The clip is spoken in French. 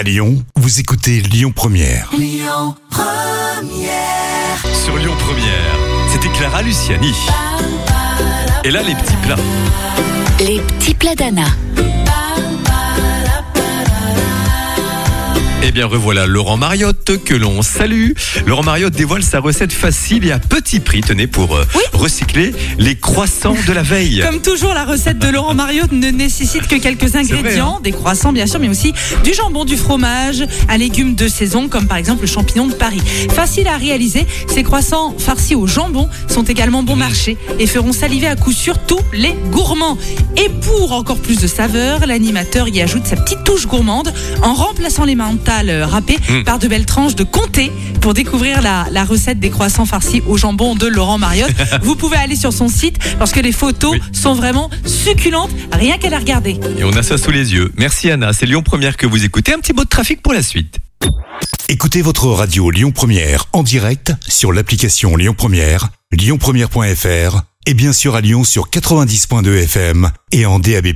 À Lyon, vous écoutez Lyon Première. Sur Lyon Première, c'était Clara Luciani. Et là, les petits plats. Les petits plats d'Anna. Eh bien, revoilà Laurent Mariotte que l'on salue. Laurent Mariotte dévoile sa recette facile et à petit prix, tenez, pour euh, Oui. recycler les croissants de la veille. Comme toujours, la recette de Laurent Mariotte ne nécessite que quelques ingrédients, hein. des croissants bien sûr, mais aussi du jambon, du fromage, un légume de saison comme par exemple le champignon de Paris. Facile à réaliser, ces croissants farcis au jambon sont également bon marché et feront saliver à coup sûr tous les gourmands. Et pour encore plus de saveur, l'animateur y ajoute sa petite touche gourmande en remplaçant les mentales euh, râpées Mm. par de belles tranches de comté. Pour découvrir la, la recette des croissants farcis au jambon de Laurent Mariotte, vous pouvez aller sur son site parce que les photos Oui. sont vraiment succulentes, rien qu'à les regarder. Et on a ça sous les yeux. Merci Anna, c'est Lyon Première que vous écoutez. Un petit mot de trafic pour la suite. Écoutez votre radio Lyon Première en direct sur l'application Lyon Première, lyonpremière.fr et bien sûr à Lyon sur 90.2 FM et en DAB+.